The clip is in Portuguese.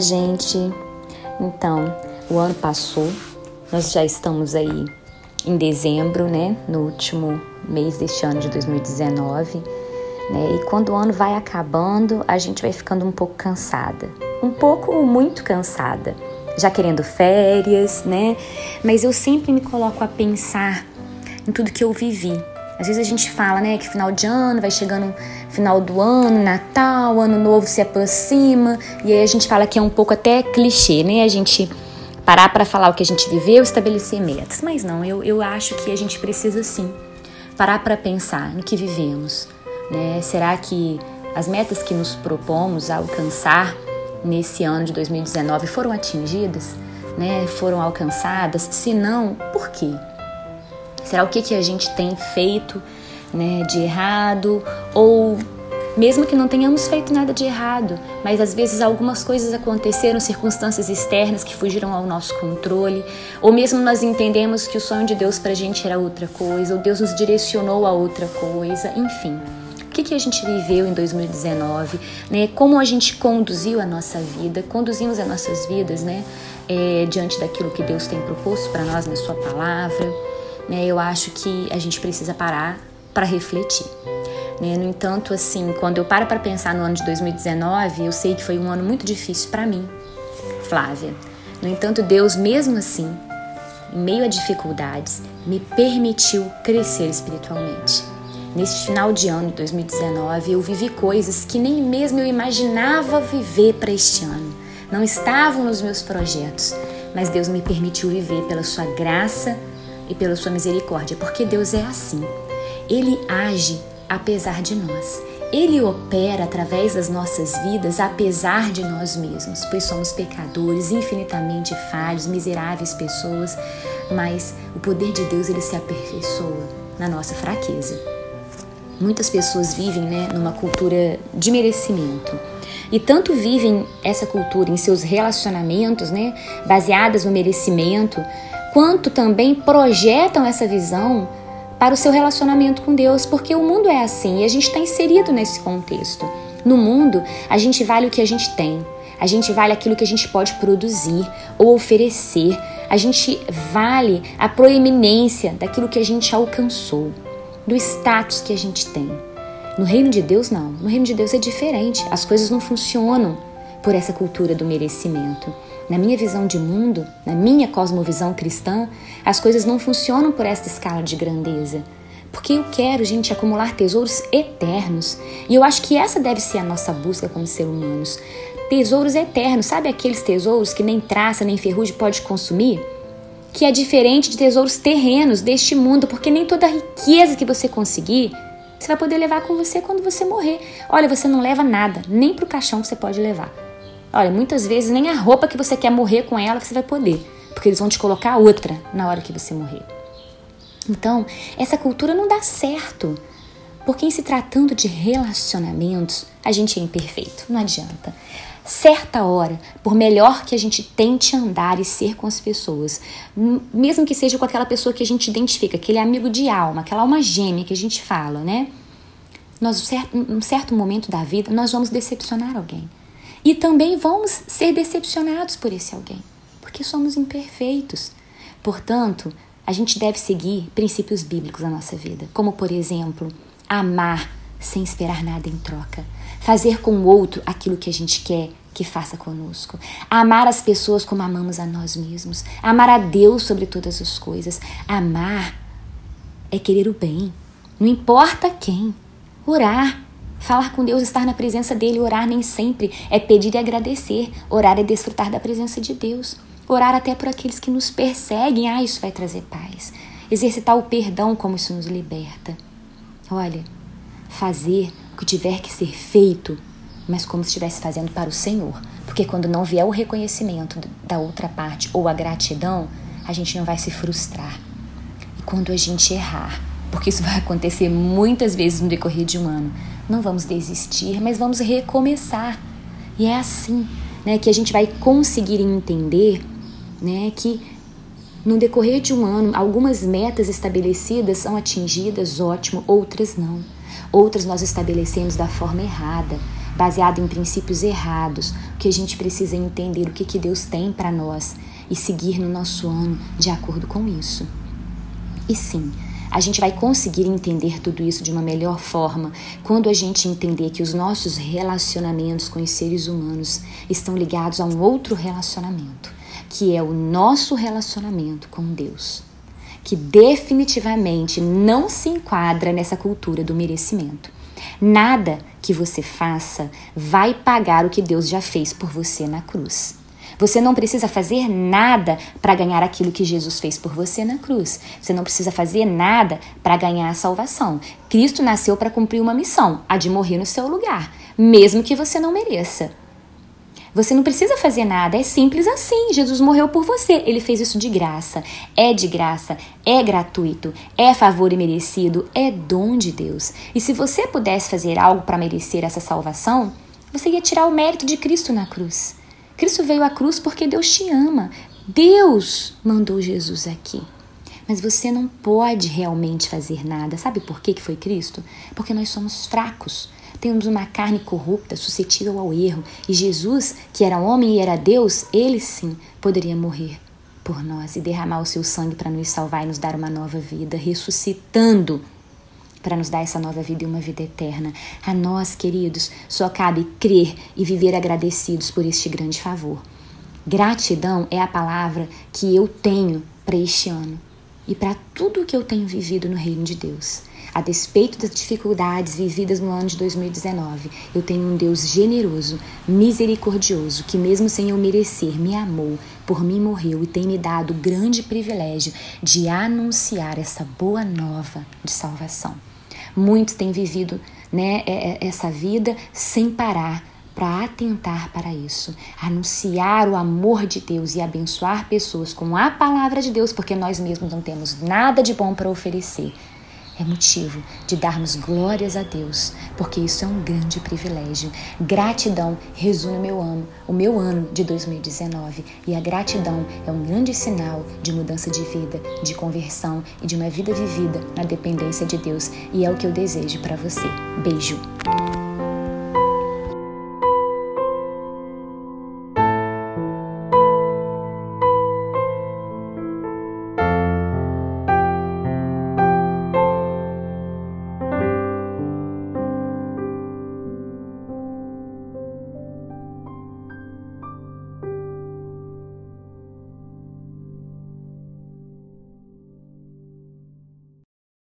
Gente. Então, o ano passou, nós já estamos aí em dezembro, né? No último mês deste ano de 2019. Né? E quando o ano vai acabando, a gente vai ficando um pouco cansada. Um pouco, muito cansada. Já querendo férias, né? Mas eu sempre me coloco a pensar em tudo que eu vivi. Às vezes a gente fala, né, que final de ano vai chegando final do ano, Natal, Ano Novo se aproxima, e aí a gente fala que é um pouco até clichê, né? A gente parar para falar o que a gente viveu, estabelecer metas. Mas não, eu, eu acho que a gente precisa sim parar para pensar no que vivemos. Né? Será que as metas que nos propomos alcançar nesse ano de 2019 foram atingidas? Né? Foram alcançadas? Se não, por quê? Será o que, que a gente tem feito né, de errado ou mesmo que não tenhamos feito nada de errado, mas às vezes algumas coisas aconteceram, circunstâncias externas que fugiram ao nosso controle, ou mesmo nós entendemos que o sonho de Deus para a gente era outra coisa, ou Deus nos direcionou a outra coisa, enfim. O que, que a gente viveu em 2019, né? Como a gente conduziu a nossa vida, conduzimos as nossas vidas, né? É, diante daquilo que Deus tem proposto para nós na Sua palavra. Né? Eu acho que a gente precisa parar para refletir. Né? No entanto, assim, quando eu paro para pensar no ano de 2019, eu sei que foi um ano muito difícil para mim, Flávia. No entanto, Deus, mesmo assim, em meio a dificuldades, me permitiu crescer espiritualmente. Neste final de ano de 2019, eu vivi coisas que nem mesmo eu imaginava viver para este ano. Não estavam nos meus projetos, mas Deus me permitiu viver pela sua graça e pela sua misericórdia, porque Deus é assim. Ele age apesar de nós. Ele opera através das nossas vidas apesar de nós mesmos, pois somos pecadores, infinitamente falhos, miseráveis pessoas, mas o poder de Deus ele se aperfeiçoa na nossa fraqueza. Muitas pessoas vivem né, numa cultura de merecimento. E tanto vivem essa cultura em seus relacionamentos, né, baseadas no merecimento, quanto também projetam essa visão para o seu relacionamento com Deus, porque o mundo é assim e a gente está inserido nesse contexto. No mundo, a gente vale o que a gente tem, a gente vale aquilo que a gente pode produzir ou oferecer, a gente vale a proeminência daquilo que a gente alcançou, do status que a gente tem. No reino de Deus, não. No reino de Deus é diferente. As coisas não funcionam por essa cultura do merecimento. Na minha visão de mundo, na minha cosmovisão cristã, as coisas não funcionam por esta escala de grandeza. Porque eu quero, gente, acumular tesouros eternos. E eu acho que essa deve ser a nossa busca como ser humanos. Tesouros eternos, sabe aqueles tesouros que nem traça nem ferrugem pode consumir? Que é diferente de tesouros terrenos deste mundo, porque nem toda a riqueza que você conseguir você vai poder levar com você quando você morrer. Olha, você não leva nada, nem para o caixão você pode levar. Olha, muitas vezes nem a roupa que você quer morrer com ela você vai poder, porque eles vão te colocar outra na hora que você morrer. Então, essa cultura não dá certo. Porque em se tratando de relacionamentos, a gente é imperfeito, não adianta. Certa hora, por melhor que a gente tente andar e ser com as pessoas, mesmo que seja com aquela pessoa que a gente identifica, aquele amigo de alma, aquela alma gêmea que a gente fala, né? Nós, em um certo momento da vida, nós vamos decepcionar alguém. E também vamos ser decepcionados por esse alguém, porque somos imperfeitos. Portanto, a gente deve seguir princípios bíblicos na nossa vida, como por exemplo, amar sem esperar nada em troca, fazer com o outro aquilo que a gente quer que faça conosco, amar as pessoas como amamos a nós mesmos, amar a Deus sobre todas as coisas. Amar é querer o bem, não importa quem. Orar Falar com Deus, estar na presença dele, orar nem sempre é pedir e agradecer. Orar é desfrutar da presença de Deus. Orar até por aqueles que nos perseguem, ah, isso vai trazer paz. Exercitar o perdão, como isso nos liberta. Olha, fazer o que tiver que ser feito, mas como se estivesse fazendo para o Senhor. Porque quando não vier o reconhecimento da outra parte ou a gratidão, a gente não vai se frustrar. E quando a gente errar, porque isso vai acontecer muitas vezes no decorrer de um ano, não vamos desistir, mas vamos recomeçar. E é assim, né, que a gente vai conseguir entender, né, que no decorrer de um ano, algumas metas estabelecidas são atingidas, ótimo, outras não. Outras nós estabelecemos da forma errada, baseado em princípios errados, que a gente precisa entender o que, que Deus tem para nós e seguir no nosso ano de acordo com isso. E sim, a gente vai conseguir entender tudo isso de uma melhor forma quando a gente entender que os nossos relacionamentos com os seres humanos estão ligados a um outro relacionamento, que é o nosso relacionamento com Deus, que definitivamente não se enquadra nessa cultura do merecimento. Nada que você faça vai pagar o que Deus já fez por você na cruz. Você não precisa fazer nada para ganhar aquilo que Jesus fez por você na cruz. Você não precisa fazer nada para ganhar a salvação. Cristo nasceu para cumprir uma missão, a de morrer no seu lugar, mesmo que você não mereça. Você não precisa fazer nada, é simples assim. Jesus morreu por você, ele fez isso de graça. É de graça, é gratuito, é favor e merecido, é dom de Deus. E se você pudesse fazer algo para merecer essa salvação, você ia tirar o mérito de Cristo na cruz. Cristo veio à cruz porque Deus te ama. Deus mandou Jesus aqui. Mas você não pode realmente fazer nada. Sabe por que foi Cristo? Porque nós somos fracos. Temos uma carne corrupta, suscetível ao erro. E Jesus, que era homem e era Deus, ele sim poderia morrer por nós e derramar o seu sangue para nos salvar e nos dar uma nova vida, ressuscitando para nos dar essa nova vida e uma vida eterna. A nós, queridos, só cabe crer e viver agradecidos por este grande favor. Gratidão é a palavra que eu tenho para este ano e para tudo o que eu tenho vivido no reino de Deus. A despeito das dificuldades vividas no ano de 2019, eu tenho um Deus generoso, misericordioso, que, mesmo sem eu merecer, me amou, por mim morreu e tem me dado o grande privilégio de anunciar essa boa nova de salvação. Muitos têm vivido né, é, é, essa vida sem parar para atentar para isso, anunciar o amor de Deus e abençoar pessoas com a palavra de Deus, porque nós mesmos não temos nada de bom para oferecer é motivo de darmos glórias a Deus, porque isso é um grande privilégio. Gratidão resume o meu ano, o meu ano de 2019, e a gratidão é um grande sinal de mudança de vida, de conversão e de uma vida vivida na dependência de Deus, e é o que eu desejo para você. Beijo.